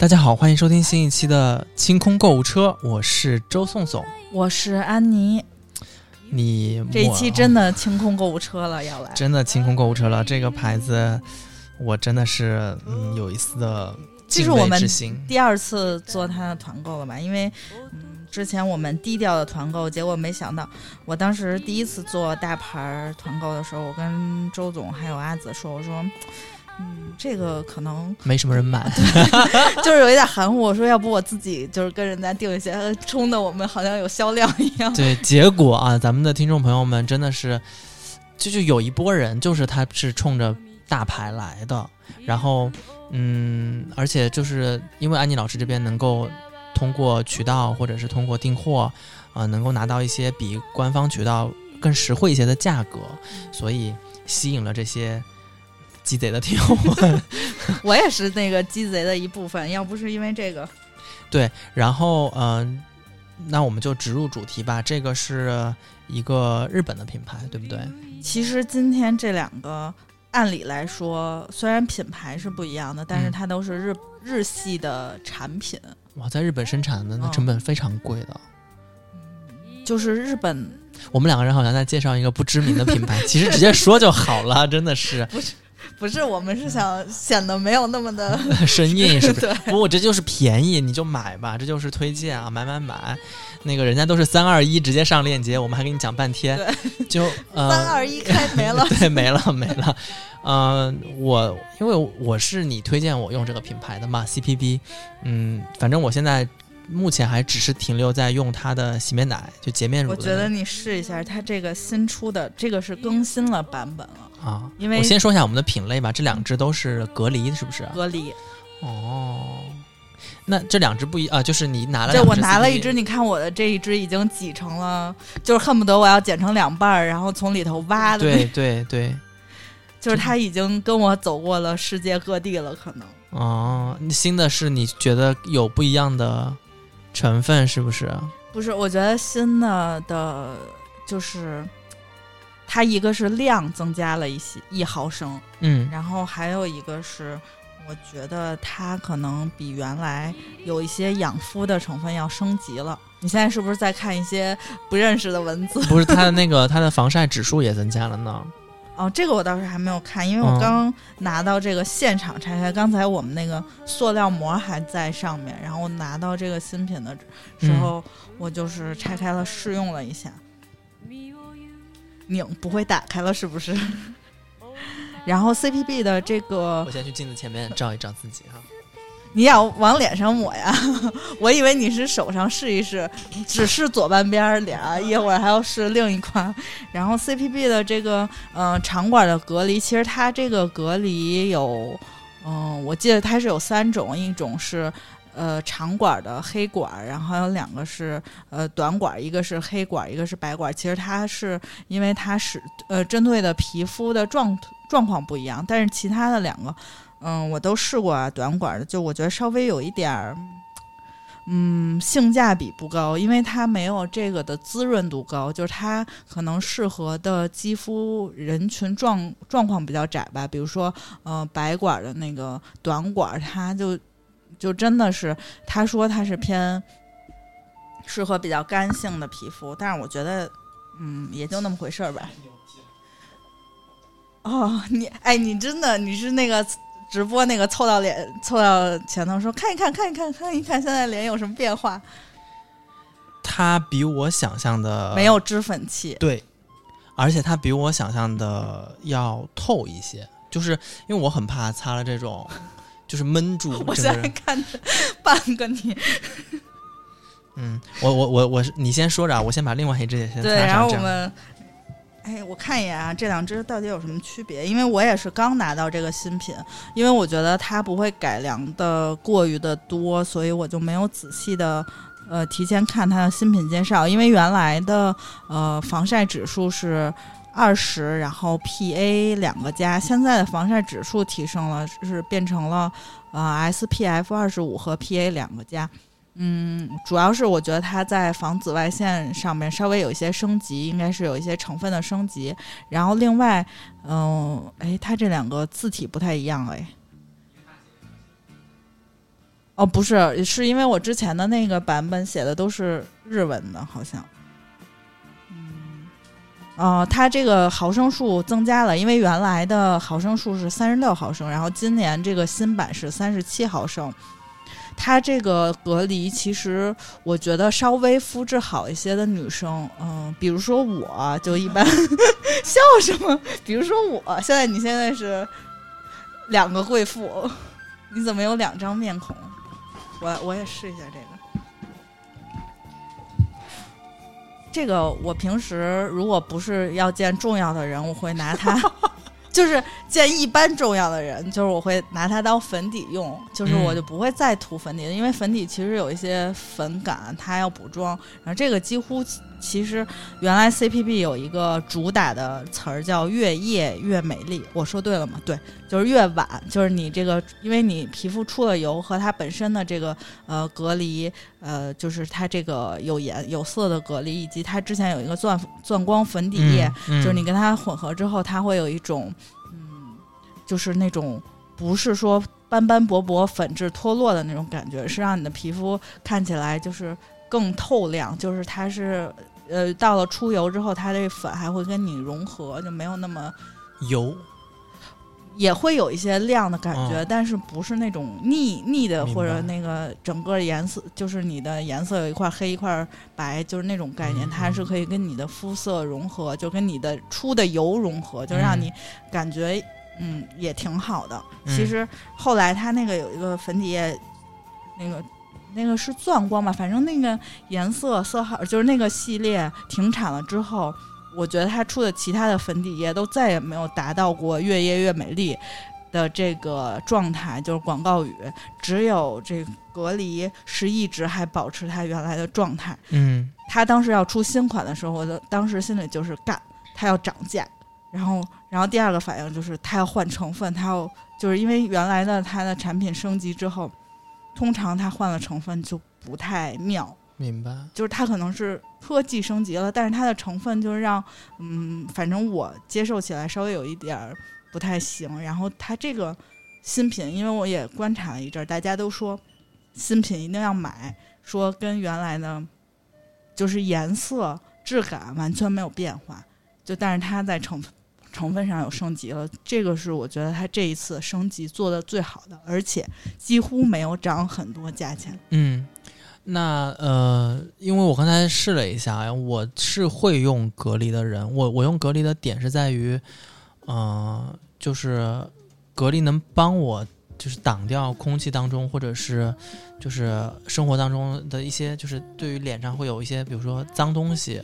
大家好，欢迎收听新一期的清空购物车，我是周颂颂，我是安妮。你这一期真的清空购物车了，要来真的清空购物车了。这个牌子，我真的是嗯有一丝的敬畏之心。第二次做他的团购了吧？因为嗯之前我们低调的团购，结果没想到，我当时第一次做大牌团购的时候，我跟周总还有阿紫说，我说。嗯，这个可能没什么人买，就是有一点含糊。我说，要不我自己就是跟人家订一些，冲的我们好像有销量一样。对，结果啊，咱们的听众朋友们真的是，就就有一波人，就是他是冲着大牌来的。然后，嗯，而且就是因为安妮老师这边能够通过渠道或者是通过订货，啊，能够拿到一些比官方渠道更实惠一些的价格，所以吸引了这些。鸡贼的听友们，我也是那个鸡贼的一部分。要不是因为这个，对，然后嗯，那我们就直入主题吧。这个是一个日本的品牌，对不对？其实今天这两个，按理来说，虽然品牌是不一样的，但是它都是日日系的产品。哇，在日本生产的那成本非常贵的。就是日本，我们两个人好像在介绍一个不知名的品牌，其实直接说就好了，真的是。不是。不是，我们是想显得没有那么的生硬，是不是？不，我这就是便宜，你就买吧，这就是推荐啊，买买买。那个人家都是三二一直接上链接，我们还给你讲半天，就 三二一开 没了，对，没了没了。嗯，我因为我是你推荐我用这个品牌的嘛，CPB。嗯，反正我现在目前还只是停留在用它的洗面奶，就洁面乳。我觉得你试一下，它这个新出的这个是更新了版本了。啊，因为我先说一下我们的品类吧，这两支都是隔离，是不是？隔离。哦，那这两支不一啊，就是你拿了，对我拿了一支，你看我的这一支已经挤成了，就是恨不得我要剪成两半儿，然后从里头挖的。对对对，就是它已经跟我走过了世界各地了，可能。哦，新的是你觉得有不一样的成分，是不是？不是，我觉得新的的，就是。它一个是量增加了一些一毫升，嗯，然后还有一个是，我觉得它可能比原来有一些养肤的成分要升级了。你现在是不是在看一些不认识的文字？不是，它的那个它的防晒指数也增加了呢。哦，这个我倒是还没有看，因为我刚拿到这个现场拆开，刚才我们那个塑料膜还在上面，然后拿到这个新品的时候，我就是拆开了试用了一下。拧不会打开了是不是？然后 CPB 的这个，我先去镜子前面照一照自己哈。你要往脸上抹呀？我以为你是手上试一试，只是左半边脸，一会儿还要试另一块。然后 CPB 的这个，嗯，长管的隔离，其实它这个隔离有，嗯，我记得它是有三种，一种是。呃，长管的黑管，然后有两个是呃短管，一个是黑管，一个是白管。其实它是因为它是呃针对的皮肤的状状况不一样，但是其他的两个，嗯，我都试过啊。短管的就我觉得稍微有一点儿，嗯，性价比不高，因为它没有这个的滋润度高，就是它可能适合的肌肤人群状状况比较窄吧。比如说呃白管的那个短管，它就。就真的是，他说他是偏适合比较干性的皮肤，但是我觉得，嗯，也就那么回事儿吧。哦，你哎，你真的你是那个直播那个凑到脸凑到前头说看一看看一看看一看现在脸有什么变化？他比我想象的没有脂粉气，对，而且他比我想象的要透一些，就是因为我很怕擦了这种。就是闷住，我现在看着半个你。嗯，我我我我是你先说着，我先把另外一只也先对，然后我们，哎，我看一眼啊，这两只到底有什么区别？因为我也是刚拿到这个新品，因为我觉得它不会改良的过于的多，所以我就没有仔细的呃提前看它的新品介绍。因为原来的呃防晒指数是。二十，然后 PA 两个加，现在的防晒指数提升了，是变成了呃 SPF 二十五和 PA 两个加。嗯，主要是我觉得它在防紫外线上面稍微有一些升级，应该是有一些成分的升级。然后另外，嗯，哎，它这两个字体不太一样哎。哦，不是，是因为我之前的那个版本写的都是日文的，好像。嗯，哦，它这个毫升数增加了，因为原来的毫升数是三十六毫升，然后今年这个新版是三十七毫升。它这个隔离，其实我觉得稍微肤质好一些的女生，嗯，比如说我就一般 笑什么？比如说我现在，你现在是两个贵妇，你怎么有两张面孔？我我也试一下这个，这个我平时如果不是要见重要的人，我会拿它，就是见一般重要的人，就是我会拿它当粉底用，就是我就不会再涂粉底了，因为粉底其实有一些粉感，它要补妆，然后这个几乎。其实原来 CPB 有一个主打的词儿叫“越夜越美丽”，我说对了吗？对，就是越晚，就是你这个，因为你皮肤出了油和它本身的这个呃隔离，呃，就是它这个有颜有色的隔离，以及它之前有一个钻钻光粉底液，就是你跟它混合之后，它会有一种嗯，就是那种不是说斑斑驳驳、粉质脱落的那种感觉，是让你的皮肤看起来就是更透亮，就是它是。呃，到了出油之后，它这粉还会跟你融合，就没有那么油，也会有一些亮的感觉，但是不是那种腻腻的，或者那个整个颜色就是你的颜色有一块黑一块白，就是那种概念，它是可以跟你的肤色融合，就跟你的出的油融合，就让你感觉嗯也挺好的。其实后来它那个有一个粉底液，那个。那个是钻光吧，反正那个颜色色号就是那个系列停产了之后，我觉得它出的其他的粉底液都再也没有达到过越夜越美丽的这个状态，就是广告语，只有这隔离是一直还保持它原来的状态。嗯，它当时要出新款的时候，我的当时心里就是干，它要涨价，然后然后第二个反应就是它要换成分，它要就是因为原来的它的产品升级之后。通常它换了成分就不太妙，明白？就是它可能是科技升级了，但是它的成分就是让，嗯，反正我接受起来稍微有一点儿不太行。然后它这个新品，因为我也观察了一阵儿，大家都说新品一定要买，说跟原来的，就是颜色质感完全没有变化，就但是它在成分。成分上有升级了，这个是我觉得它这一次升级做的最好的，而且几乎没有涨很多价钱。嗯，那呃，因为我刚才试了一下，我是会用隔离的人，我我用隔离的点是在于，嗯，就是隔离能帮我就是挡掉空气当中或者是就是生活当中的一些，就是对于脸上会有一些，比如说脏东西。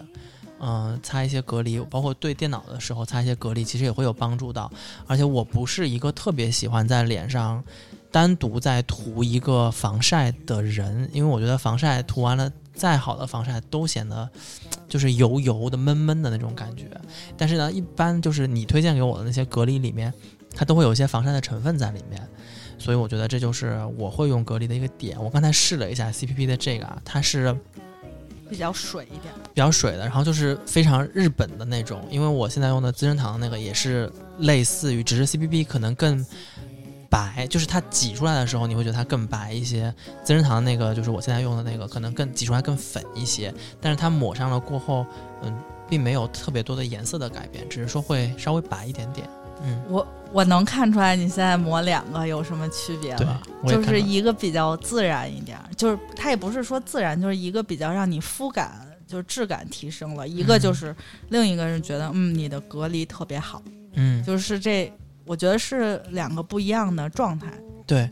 嗯，擦一些隔离，包括对电脑的时候擦一些隔离，其实也会有帮助到。而且我不是一个特别喜欢在脸上单独再涂一个防晒的人，因为我觉得防晒涂完了再好的防晒都显得就是油油的、闷闷的那种感觉。但是呢，一般就是你推荐给我的那些隔离里面，它都会有一些防晒的成分在里面，所以我觉得这就是我会用隔离的一个点。我刚才试了一下 CPP 的这个啊，它是。比较水一点，比较水的，然后就是非常日本的那种。因为我现在用的资生堂那个也是类似于，只是 CPB 可能更白，就是它挤出来的时候你会觉得它更白一些。资生堂那个就是我现在用的那个，可能更挤出来更粉一些，但是它抹上了过后，嗯，并没有特别多的颜色的改变，只是说会稍微白一点点。嗯，我我能看出来你现在抹两个有什么区别了，就是一个比较自然一点，就是它也不是说自然，就是一个比较让你肤感就是质感提升了，一个就是另一个人觉得嗯你的隔离特别好，嗯，就是这我觉得是两个不一样的状态。对，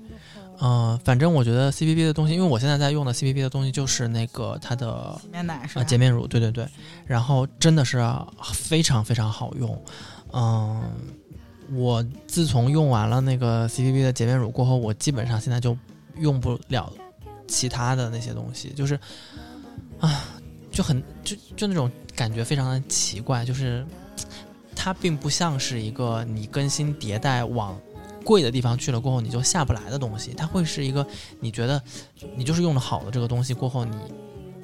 嗯，反正我觉得 C P B 的东西，因为我现在在用的 C P B 的东西就是那个它的洗面奶是吧？洁面乳，对对对，然后真的是非常非常好用，嗯。我自从用完了那个 CPB 的洁面乳过后，我基本上现在就用不了其他的那些东西，就是啊，就很就就那种感觉非常的奇怪，就是它并不像是一个你更新迭代往贵的地方去了过后你就下不来的东西，它会是一个你觉得你就是用的好的这个东西过后，你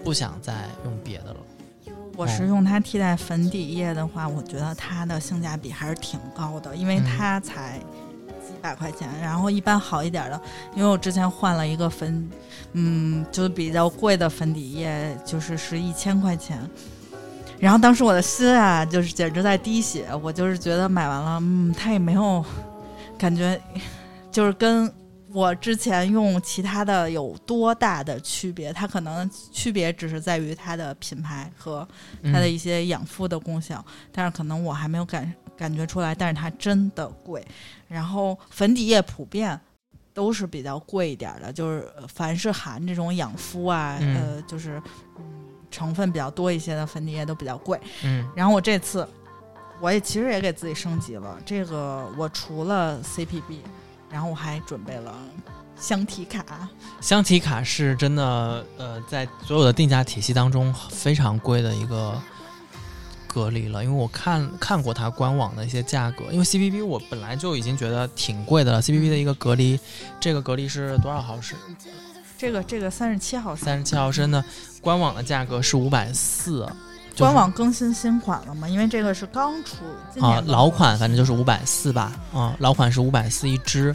不想再用别的了。我是用它替代粉底液的话，我觉得它的性价比还是挺高的，因为它才几百块钱，然后一般好一点的，因为我之前换了一个粉，嗯，就是比较贵的粉底液，就是是一千块钱。然后当时我的心啊，就是简直在滴血，我就是觉得买完了，嗯，它也没有感觉，就是跟我之前用其他的有多大的区别？它可能区别只是在于它的品牌和它的一些养肤的功效，但是可能我还没有感感觉出来，但是它真的贵。然后粉底液普遍都是比较贵一点的，就是凡是含这种养肤啊，呃，就是嗯。成分比较多一些的粉底液都比较贵，嗯，然后我这次我也其实也给自己升级了，这个我除了 CPB，然后我还准备了箱体卡。箱体卡是真的，呃，在所有的定价体系当中非常贵的一个隔离了，因为我看看过它官网的一些价格，因为 CPB 我本来就已经觉得挺贵的了，CPB 的一个隔离，这个隔离是多少毫升？这个这个三十七毫升，三十七毫升的官网的价格是五百四，官网更新新款了吗？因为这个是刚出啊，老款反正就是五百四吧，啊，老款是五百四一支，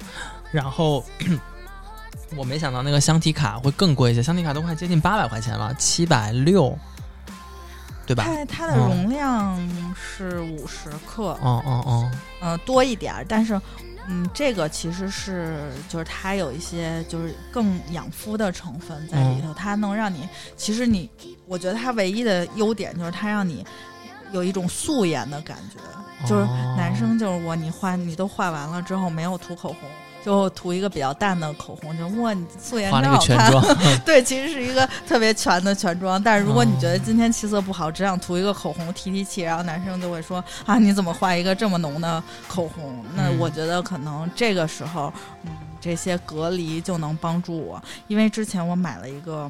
然后 我没想到那个箱体卡会更贵一些，箱体卡都快接近八百块钱了，七百六，对吧？它它的容量是五十克，哦哦哦，嗯，多一点，但是。嗯，这个其实是就是它有一些就是更养肤的成分在里头，它能让你其实你，我觉得它唯一的优点就是它让你有一种素颜的感觉，就是男生就是我你画你都画完了之后没有涂口红。就涂一个比较淡的口红，就哇，你素颜真好看。对，其实是一个特别全的全妆。但是如果你觉得今天气色不好，只想涂一个口红提提气，然后男生就会说啊，你怎么画一个这么浓的口红？那我觉得可能这个时候，嗯，这些隔离就能帮助我，因为之前我买了一个。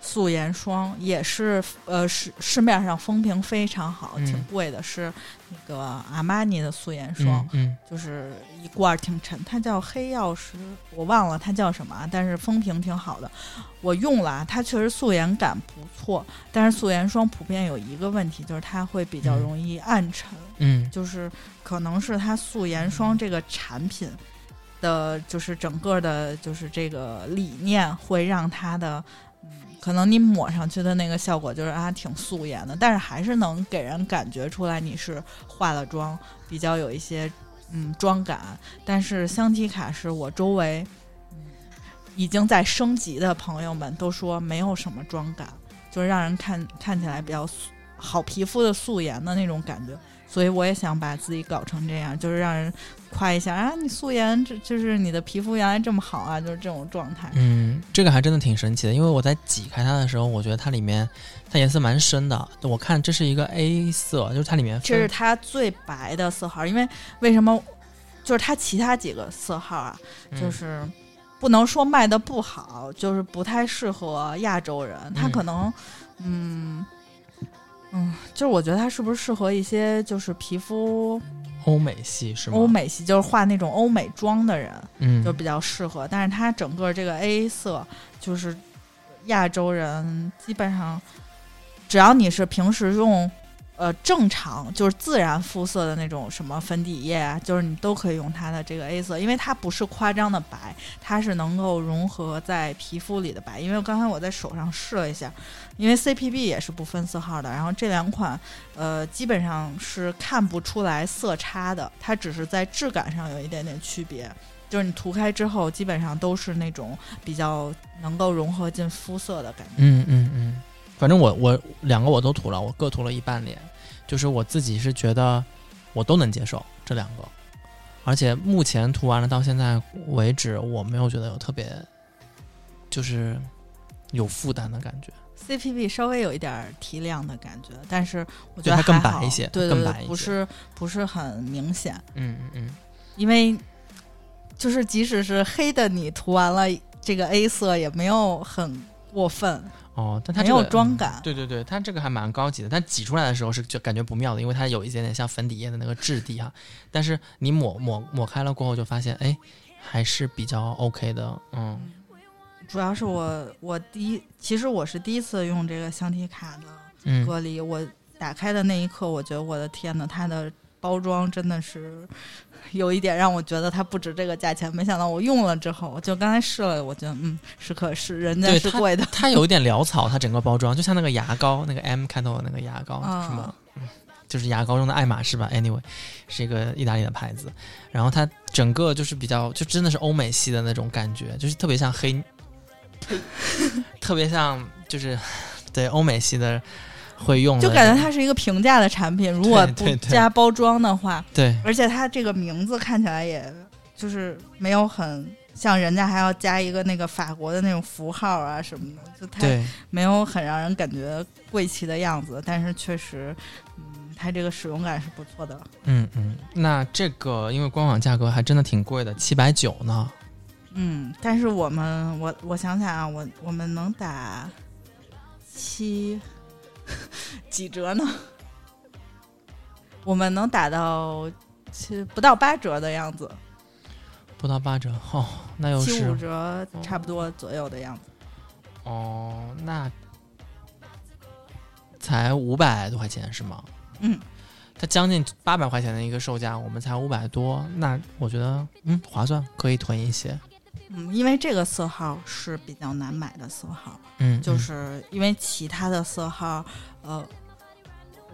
素颜霜也是，呃，市市面上风评非常好，挺贵的，是那个阿玛尼的素颜霜，嗯，就是一罐挺沉，它叫黑曜石，我忘了它叫什么，但是风评挺好的，我用了，它确实素颜感不错，但是素颜霜普遍有一个问题，就是它会比较容易暗沉，嗯，就是可能是它素颜霜这个产品的就是整个的，就是这个理念会让它的。可能你抹上去的那个效果就是啊，挺素颜的，但是还是能给人感觉出来你是化了妆，比较有一些嗯妆感。但是香缇卡是我周围已经在升级的朋友们都说没有什么妆感，就是让人看看起来比较素好皮肤的素颜的那种感觉。所以我也想把自己搞成这样，就是让人夸一下啊，你素颜，这就是你的皮肤原来这么好啊，就是这种状态。嗯，这个还真的挺神奇的，因为我在挤开它的时候，我觉得它里面它颜色蛮深的。我看这是一个 A 色，就是它里面这是它最白的色号，因为为什么？就是它其他几个色号啊，就是不能说卖的不好，就是不太适合亚洲人，它可能嗯。嗯，就是我觉得它是不是适合一些就是皮肤欧美系是吗？欧美系就是画那种欧美妆的人，嗯，就比较适合。但是它整个这个 A 色就是亚洲人基本上，只要你是平时用。呃，正常就是自然肤色的那种什么粉底液啊，就是你都可以用它的这个 A 色，因为它不是夸张的白，它是能够融合在皮肤里的白。因为刚才我在手上试了一下，因为 CPB 也是不分色号的，然后这两款呃基本上是看不出来色差的，它只是在质感上有一点点区别，就是你涂开之后基本上都是那种比较能够融合进肤色的感觉。嗯嗯嗯。反正我我两个我都涂了，我各涂了一半脸，就是我自己是觉得我都能接受这两个，而且目前涂完了到现在为止，我没有觉得有特别就是有负担的感觉。CPB 稍微有一点提亮的感觉，但是我觉得它更白一些，对对对，不是不是很明显。嗯嗯嗯，因为就是即使是黑的，你涂完了这个 A 色也没有很过分。哦，但它没有妆感。对对对，它这个还蛮高级的。但挤出来的时候是就感觉不妙的，因为它有一点点像粉底液的那个质地哈。但是你抹抹抹开了过后，就发现哎，还是比较 OK 的。嗯，主要是我我第一，其实我是第一次用这个香缇卡的隔离。我打开的那一刻，我觉得我的天呐，它的包装真的是有一点让我觉得它不值这个价钱。没想到我用了之后，就刚才试了，我觉得嗯是可是，人家是贵的。它有一点潦草，它整个包装就像那个牙膏，那个 M 开头的那个牙膏，啊什么，嗯就是牙膏中的爱马仕吧。Anyway，是一个意大利的牌子，然后它整个就是比较，就真的是欧美系的那种感觉，就是特别像黑，特别像就是对欧美系的会用，就感觉它是一个平价的产品，如果不加包装的话，对而且它这个名字看起来也就是没有很像人家还要加一个那个法国的那种符号啊什么的，就太，没有很让人感觉贵气的样子。但是确实，嗯，它这个使用感是不错的。嗯嗯，那这个因为官网价格还真的挺贵的，七百九呢。嗯，但是我们我我想想啊，我我们能打七 几折呢？我们能打到七不到八折的样子，不到八折哦，那又七五是折差不多左右的样子。哦，那才五百多块钱是吗？嗯，它将近八百块钱的一个售价，我们才五百多，那我觉得嗯划算，可以囤一些。嗯，因为这个色号是比较难买的色号，嗯，就嗯是因为其他的色号，呃，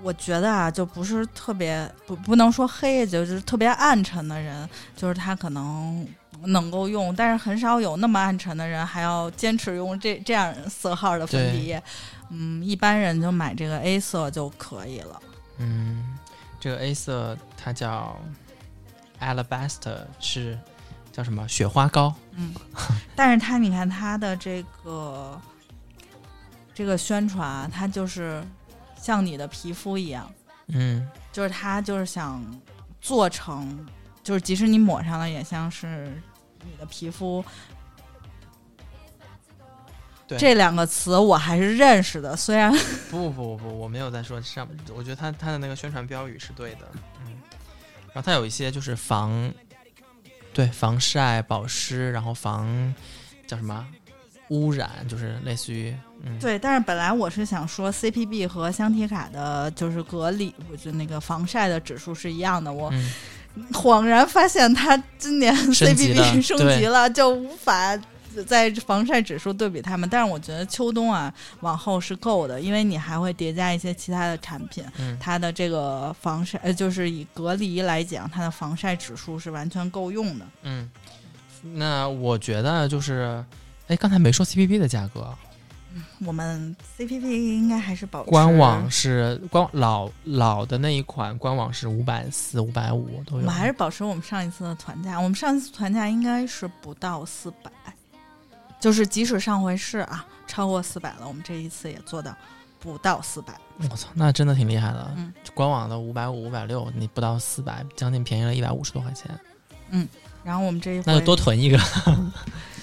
我觉得啊，就不是特别不不能说黑，就是特别暗沉的人，就是他可能能够用，但是很少有那么暗沉的人还要坚持用这这样色号的粉底液。嗯，一般人就买这个 A 色就可以了。嗯，这个 A 色它叫 Alabaster，是叫什么雪花膏？嗯，但是它你看它的这个这个宣传啊，它就是像你的皮肤一样。嗯就是它就是想做成，就是即使你抹上了，也像是你的皮肤。对这两个词我还是认识的，虽然不不不，我没有在说上，我觉得他他的那个宣传标语是对的，嗯，然后他有一些就是防，对防晒、保湿，然后防叫什么污染，就是类似于嗯，对，但是本来我是想说 CPB 和香缇卡的，就是隔离，就那个防晒的指数是一样的。我嗯，恍然发现，它今年 CPB 升对级了，就无法在防晒指数对比它们。但是我觉得秋冬啊，往后是够的，因为你还会叠加一些其他的产品。嗯它的这个防晒，呃，就是以隔离来讲，它的防晒指数是完全够用的。嗯，那我觉得就是，哎，刚才没说 CPP 的价格，我们 CPP 应该还是保持官网是官老老的那一款，官网是五百四、五百五都有我们。还是保持我们上一次的团价。我们上一次团价应该是不到四百，就是即使上回是啊超过四百了，我们这一次也做到不到四百。我操，那真的挺厉害的。嗯官网的五百五、五百六，你不到四百，将近便宜了一百五十多块钱，嗯然后我们这一回那就多囤一个。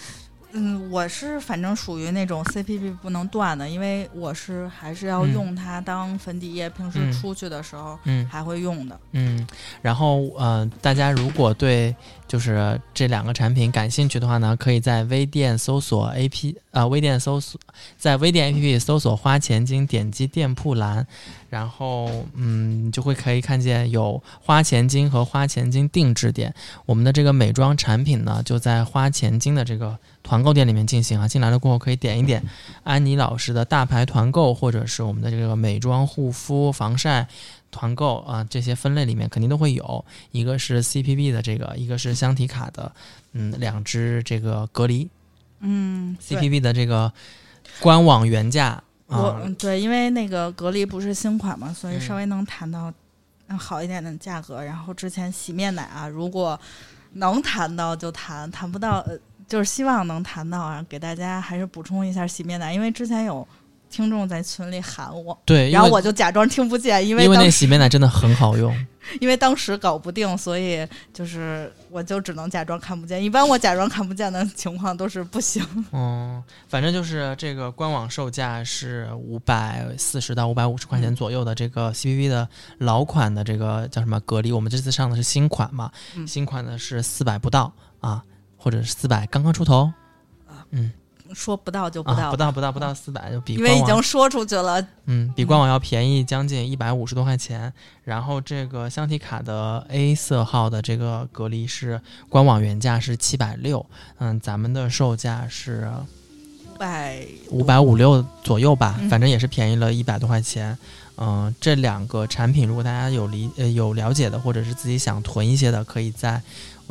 嗯，我是反正属于那种 CPP 不能断的，因为我是还是要嗯用它当粉底液，平时嗯出去的时候嗯还会用的。嗯，然后呃，大家如果对就是这两个产品感兴趣的话呢，可以在微店搜索 A P 啊、微店搜索在微店 A P P 搜索花钱精，点击店铺栏，然后嗯，你就会可以看见有花钱精和花钱精定制店。我们的这个美妆产品呢，就在花钱精的这个团购店里面进行啊。进来了过后可以点一点安妮老师的大牌团购，或者是我们的这个美妆、护肤、防晒。团购啊，这些分类里面肯定都会有，一个是 CPB 的这个，一个是香缇卡的，嗯，两支这个隔离嗯 CPB 的这个官网原价我对，因为那个隔离不是新款嘛，所以嗯稍微能谈到嗯好一点的价格。然后之前洗面奶啊，如果能谈到就谈，谈不到呃，就是希望能谈到啊，给大家还是补充一下洗面奶，因为之前有听众在群里喊我，对，因然后我就假装听不见，因为因为当时那洗面奶真的很好用，因为当时搞不定，所以就是我就只能假装看不见。一般我假装看不见的情况都是不行。嗯，反正就是这个官网售价是五百四十到五百五十块钱左右的这个 CPV 的老款的这个叫什么隔离，我们这次上的是新款嘛，嗯。新款的是四百不到啊，或者是四百刚刚出头，嗯说不到就不啊，到，不到不到不到四百，就比因为已经说出去了。嗯比官网要便宜将近一百五十多块钱。然后这个香缇卡的 A 色号的这个隔离是官网原价是七百六，嗯，咱们的售价是百五百五六左右吧，嗯反正也是便宜了一百多块钱。嗯、这两个产品如果大家有理呃有了解的，或者是自己想囤一些的，可以在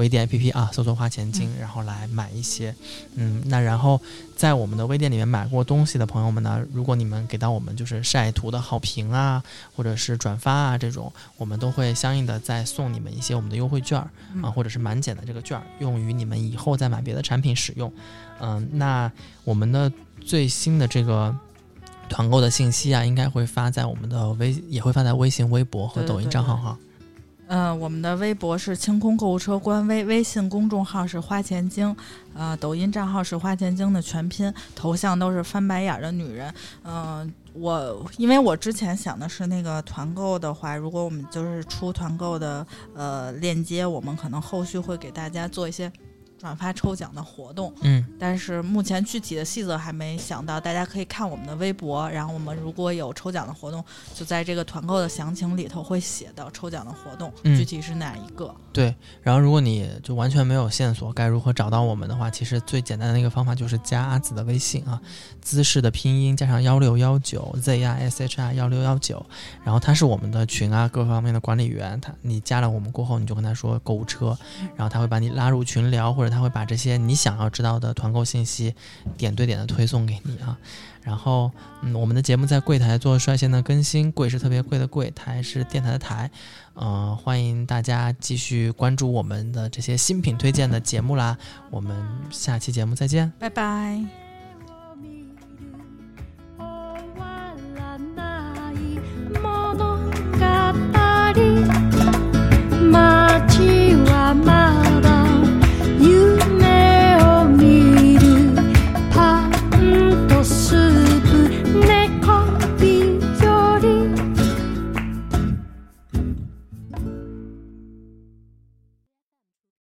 微店 APP 啊搜索花钱精，然后来买一些。嗯，那然后在我们的微店里面买过东西的朋友们呢，如果你们给到我们就是晒图的好评啊，或者是转发啊这种，我们都会相应的再送你们一些我们的优惠券啊，或者是满减的这个券儿，用于你们以后再买别的产品使用。嗯，那我们的最新的这个团购的信息啊，应该会发在我们的微，也会发在微信、微博和抖音账号哈。嗯，我们的微博是清空购物车官微，微信公众号是花钱精，呃，抖音账号是花钱精的全拼，头像都是翻白眼的女人。嗯、我因为我之前想的是那个团购的话，如果我们就是出团购的呃链接，我们可能后续会给大家做一些转发抽奖的活动。嗯，但是目前具体的细则还没想到，大家可以看我们的微博，然后我们如果有抽奖的活动，就在这个团购的详情里头会写到抽奖的活动，嗯具体是哪一个。对。然后如果你就完全没有线索，该如何找到我们的话，其实最简单的一个方法就是加阿紫的微信啊，姿势的拼音加上幺六幺九 Z I S H I 幺六幺九，然后他是我们的群啊各方面的管理员，他你加了我们过后，你就跟他说购物车，然后他会把你拉入群聊，或者他会把这些你想要知道的团购信息点对点的推送给你啊。然后，嗯，我们的节目在柜台做率先的更新，柜是特别贵的柜，台是电台的台，嗯，欢迎大家继续关注我们的这些新品推荐的节目啦。我们下期节目再见。拜拜。